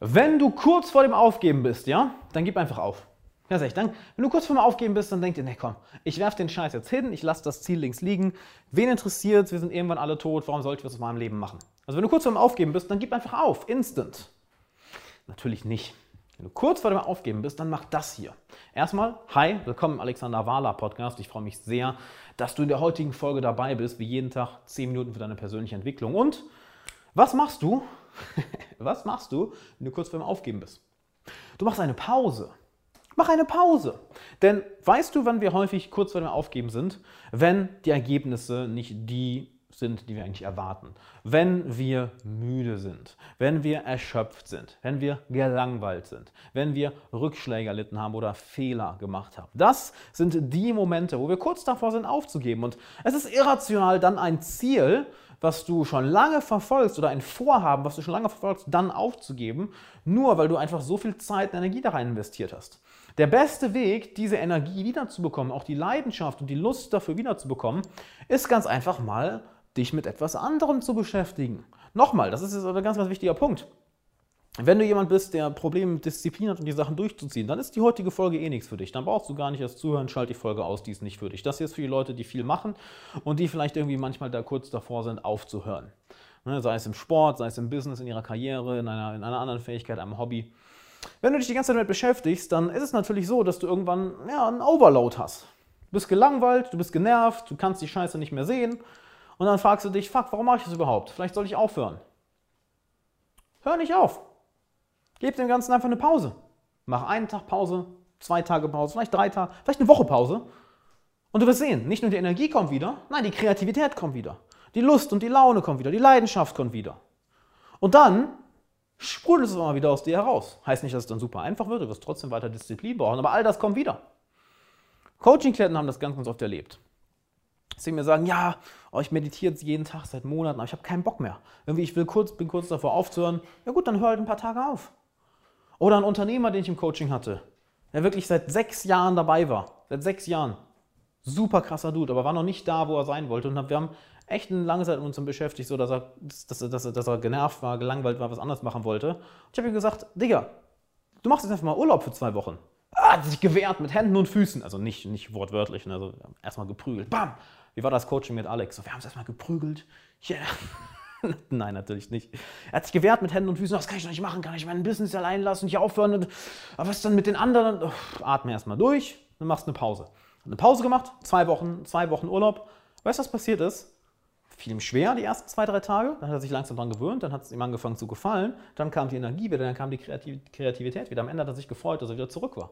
Wenn du kurz vor dem Aufgeben bist, ja, dann gib einfach auf. Ganz ehrlich, dann, wenn du kurz vor dem Aufgeben bist, dann denk dir, nee, komm, ich werf den Scheiß jetzt hin, ich lasse das Ziel links liegen. Wen interessiert Wir sind irgendwann alle tot, warum sollte ich was aus meinem Leben machen? Also wenn du kurz vor dem Aufgeben bist, dann gib einfach auf, instant. Natürlich nicht. Wenn du kurz vor dem Aufgeben bist, dann mach das hier. Erstmal, hi, willkommen im Alexander Wahler Podcast. Ich freue mich sehr, dass du in der heutigen Folge dabei bist, wie jeden Tag 10 Minuten für deine persönliche Entwicklung. Und was machst du, was machst du, wenn du kurz vor dem Aufgeben bist? Du machst eine Pause. Mach eine Pause. Denn weißt du, wann wir häufig kurz vor dem Aufgeben sind? Wenn die Ergebnisse nicht die sind, die wir eigentlich erwarten. Wenn wir müde sind, wenn wir erschöpft sind, wenn wir gelangweilt sind, wenn wir Rückschläge erlitten haben oder Fehler gemacht haben. Das sind die Momente, wo wir kurz davor sind aufzugeben. Und es ist irrational, dann ein Ziel, was du schon lange verfolgst oder ein Vorhaben, was du schon lange verfolgst, dann aufzugeben, nur weil du einfach so viel Zeit und Energie da rein investiert hast. Der beste Weg, diese Energie wiederzubekommen, auch die Leidenschaft und die Lust dafür wiederzubekommen, ist ganz einfach mal, dich mit etwas anderem zu beschäftigen. Nochmal, das ist jetzt ein ganz, ganz wichtiger Punkt. Wenn du jemand bist, der Probleme mit Disziplin hat und die Sachen durchzuziehen, dann ist die heutige Folge eh nichts für dich. Dann brauchst du gar nicht erst zuhören, schalt die Folge aus, die ist nicht für dich. Das hier ist für die Leute, die viel machen und die vielleicht irgendwie manchmal da kurz davor sind, aufzuhören. Ne, sei es im Sport, sei es im Business, in ihrer Karriere, in einer, in einer anderen Fähigkeit, einem Hobby. Wenn du dich die ganze Zeit damit beschäftigst, dann ist es natürlich so, dass du irgendwann ja, einen Overload hast. Du bist gelangweilt, du bist genervt, du kannst die Scheiße nicht mehr sehen. Und dann fragst du dich, fuck, warum mache ich das überhaupt? Vielleicht soll ich aufhören. Hör nicht auf. Gib dem Ganzen einfach eine Pause. Mach einen Tag Pause, zwei Tage Pause, vielleicht drei Tage, vielleicht eine Woche Pause. Und du wirst sehen, nicht nur die Energie kommt wieder, nein, die Kreativität kommt wieder. Die Lust und die Laune kommt wieder, die Leidenschaft kommt wieder. Und dann sprudelt es immer wieder aus dir heraus. Heißt nicht, dass es dann super einfach wird, du wirst trotzdem weiter Disziplin brauchen, aber all das kommt wieder. Coaching-Klienten haben das ganz, ganz oft erlebt. Sie mir sagen, ja, oh, ich meditiere jeden Tag seit Monaten, aber ich habe keinen Bock mehr. Irgendwie, ich will kurz, bin kurz davor aufzuhören. Ja gut, dann hör halt ein paar Tage auf. Oder ein Unternehmer, den ich im Coaching hatte, der wirklich seit sechs Jahren dabei war. Seit sechs Jahren. Super krasser Dude, aber war noch nicht da, wo er sein wollte. Und wir haben echt eine lange Zeit mit uns beschäftigt, so dass er, dass, dass, dass er genervt war, gelangweilt war, was anderes machen wollte. Und ich habe ihm gesagt, Digga, du machst jetzt einfach mal Urlaub für zwei Wochen. Er hat sich gewehrt mit Händen und Füßen. Also nicht, nicht wortwörtlich, ne, also erstmal geprügelt. Bam! Wie war das Coaching mit Alex? So, wir haben es erstmal geprügelt. Yeah. Nein, natürlich nicht. Er hat sich gewehrt mit Händen und Füßen. Was kann ich doch nicht machen? Kann ich mein Business allein lassen? Nicht aufhören? Aber was dann mit den anderen? Oh, atme erstmal durch, dann machst eine Pause. Eine Pause gemacht, zwei Wochen, zwei Wochen Urlaub. Weißt du, was passiert ist? Fiel ihm schwer die ersten zwei, drei Tage. Dann hat er sich langsam daran gewöhnt. Dann hat es ihm angefangen zu gefallen. Dann kam die Energie wieder, dann kam die Kreativität wieder. Am Ende hat er sich gefreut, dass er wieder zurück war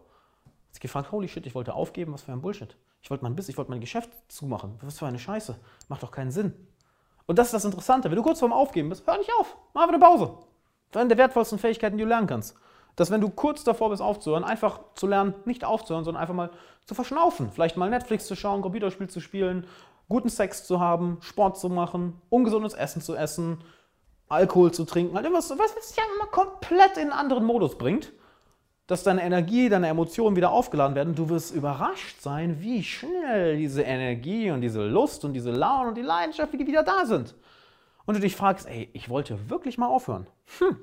sich gefragt, holy shit, ich wollte aufgeben, was für ein Bullshit. Ich wollte mein Business, ich wollte mein Geschäft zumachen. Was für eine Scheiße. Macht doch keinen Sinn. Und das ist das Interessante. Wenn du kurz vorm Aufgeben bist, hör nicht auf. Mach einfach eine Pause. Das ist eine der wertvollsten Fähigkeiten, die du lernen kannst. Dass wenn du kurz davor bist aufzuhören, einfach zu lernen, nicht aufzuhören, sondern einfach mal zu verschnaufen. Vielleicht mal Netflix zu schauen, Computerspiel zu spielen, guten Sex zu haben, Sport zu machen, ungesundes Essen zu essen, Alkohol zu trinken. Halt irgendwas, was dich ja immer komplett in einen anderen Modus bringt dass deine Energie, deine Emotionen wieder aufgeladen werden. Du wirst überrascht sein, wie schnell diese Energie und diese Lust und diese Laune und die Leidenschaft, wieder da sind. Und du dich fragst, ey, ich wollte wirklich mal aufhören. Hm,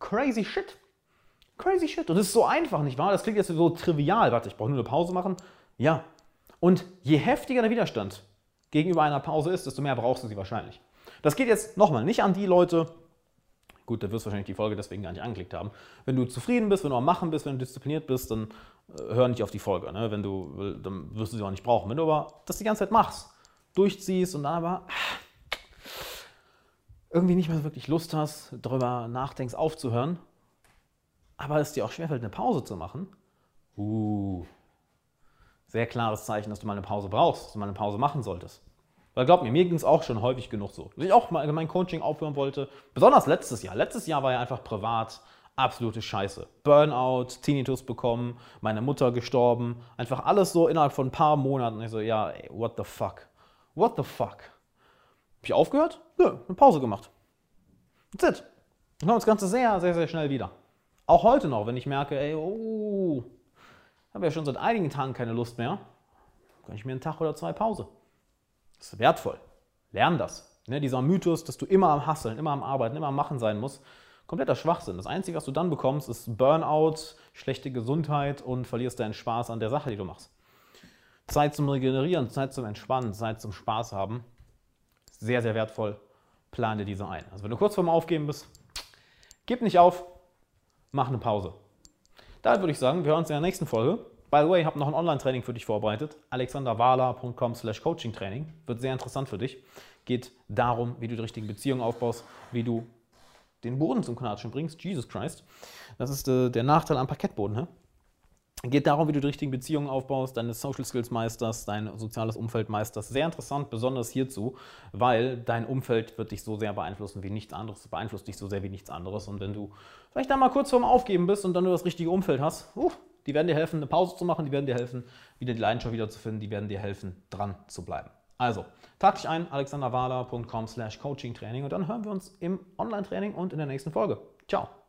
crazy shit. Crazy shit. Und das ist so einfach, nicht wahr? Das klingt jetzt so trivial. Warte, ich brauche nur eine Pause machen. Ja. Und je heftiger der Widerstand gegenüber einer Pause ist, desto mehr brauchst du sie wahrscheinlich. Das geht jetzt nochmal nicht an die Leute, Gut, da wirst du wahrscheinlich die Folge deswegen gar nicht angeklickt haben. Wenn du zufrieden bist, wenn du am Machen bist, wenn du diszipliniert bist, dann äh, hör nicht auf die Folge. Ne? Wenn du, dann wirst du sie auch nicht brauchen. Wenn du aber das die ganze Zeit machst, durchziehst und dann aber irgendwie nicht mehr wirklich Lust hast, darüber nachdenkst, aufzuhören, aber es dir auch schwerfällt, eine Pause zu machen, uh, sehr klares Zeichen, dass du mal eine Pause brauchst, dass du mal eine Pause machen solltest. Weil glaub mir, mir ging es auch schon häufig genug so. Dass ich auch mal mein Coaching aufhören wollte. Besonders letztes Jahr. Letztes Jahr war ja einfach privat absolute Scheiße. Burnout, Tinnitus bekommen, meine Mutter gestorben. Einfach alles so innerhalb von ein paar Monaten. Ich so, ja, ey, what the fuck? What the fuck? Hab ich aufgehört? Nö, eine Pause gemacht. That's it. Dann kommt das Ganze sehr, sehr, sehr schnell wieder. Auch heute noch, wenn ich merke, ey, oh, habe ja schon seit einigen Tagen keine Lust mehr, kann ich mir einen Tag oder zwei Pause. Das ist wertvoll. Lern das. Ne, dieser Mythos, dass du immer am Hasseln, immer am Arbeiten, immer am Machen sein musst, kompletter Schwachsinn. Das Einzige, was du dann bekommst, ist Burnout, schlechte Gesundheit und verlierst deinen Spaß an der Sache, die du machst. Zeit zum Regenerieren, Zeit zum Entspannen, Zeit zum Spaß haben. Sehr, sehr wertvoll. Plane diese ein. Also wenn du kurz vorm Aufgeben bist, gib nicht auf, mach eine Pause. Da würde ich sagen, wir hören uns in der nächsten Folge. By the way, ich habe noch ein Online-Training für dich vorbereitet. alexanderwala.com slash coaching-training. Wird sehr interessant für dich. Geht darum, wie du die richtigen Beziehungen aufbaust, wie du den Boden zum Knatschen bringst. Jesus Christ. Das ist äh, der Nachteil am Parkettboden. Hä? Geht darum, wie du die richtigen Beziehungen aufbaust, deine Social Skills meisterst, dein soziales Umfeld meisterst. Sehr interessant, besonders hierzu, weil dein Umfeld wird dich so sehr beeinflussen wie nichts anderes, beeinflusst dich so sehr wie nichts anderes. Und wenn du vielleicht da mal kurz vorm Aufgeben bist und dann nur das richtige Umfeld hast, uh, die werden dir helfen, eine Pause zu machen, die werden dir helfen, wieder die Leidenschaft wiederzufinden, die werden dir helfen, dran zu bleiben. Also, trag dich ein, alexanderwala.com slash coaching training und dann hören wir uns im Online-Training und in der nächsten Folge. Ciao!